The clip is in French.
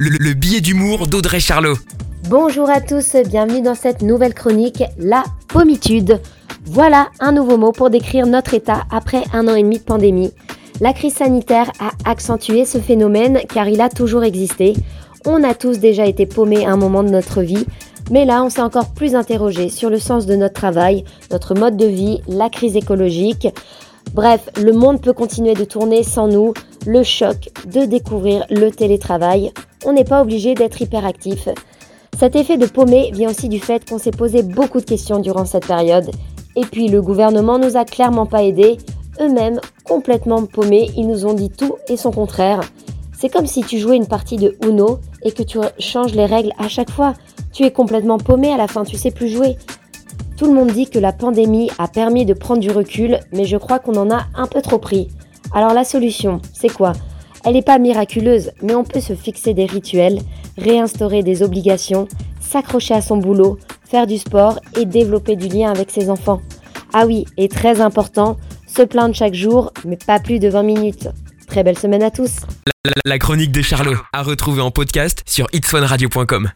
le, le billet d'humour d'Audrey Charlot. Bonjour à tous, bienvenue dans cette nouvelle chronique, la pommitude. Voilà un nouveau mot pour décrire notre état après un an et demi de pandémie. La crise sanitaire a accentué ce phénomène car il a toujours existé. On a tous déjà été paumés à un moment de notre vie, mais là on s'est encore plus interrogé sur le sens de notre travail, notre mode de vie, la crise écologique. Bref, le monde peut continuer de tourner sans nous, le choc de découvrir le télétravail. On n'est pas obligé d'être hyperactif. Cet effet de paumé vient aussi du fait qu'on s'est posé beaucoup de questions durant cette période. Et puis le gouvernement nous a clairement pas aidés. Eux-mêmes, complètement paumés, ils nous ont dit tout et son contraire. C'est comme si tu jouais une partie de Uno et que tu changes les règles à chaque fois. Tu es complètement paumé à la fin, tu sais plus jouer. Tout le monde dit que la pandémie a permis de prendre du recul, mais je crois qu'on en a un peu trop pris. Alors la solution, c'est quoi? Elle n'est pas miraculeuse, mais on peut se fixer des rituels, réinstaurer des obligations, s'accrocher à son boulot, faire du sport et développer du lien avec ses enfants. Ah oui, et très important, se plaindre chaque jour, mais pas plus de 20 minutes. Très belle semaine à tous. La, chronique de Charlot, à retrouver en podcast sur itswanradio.com.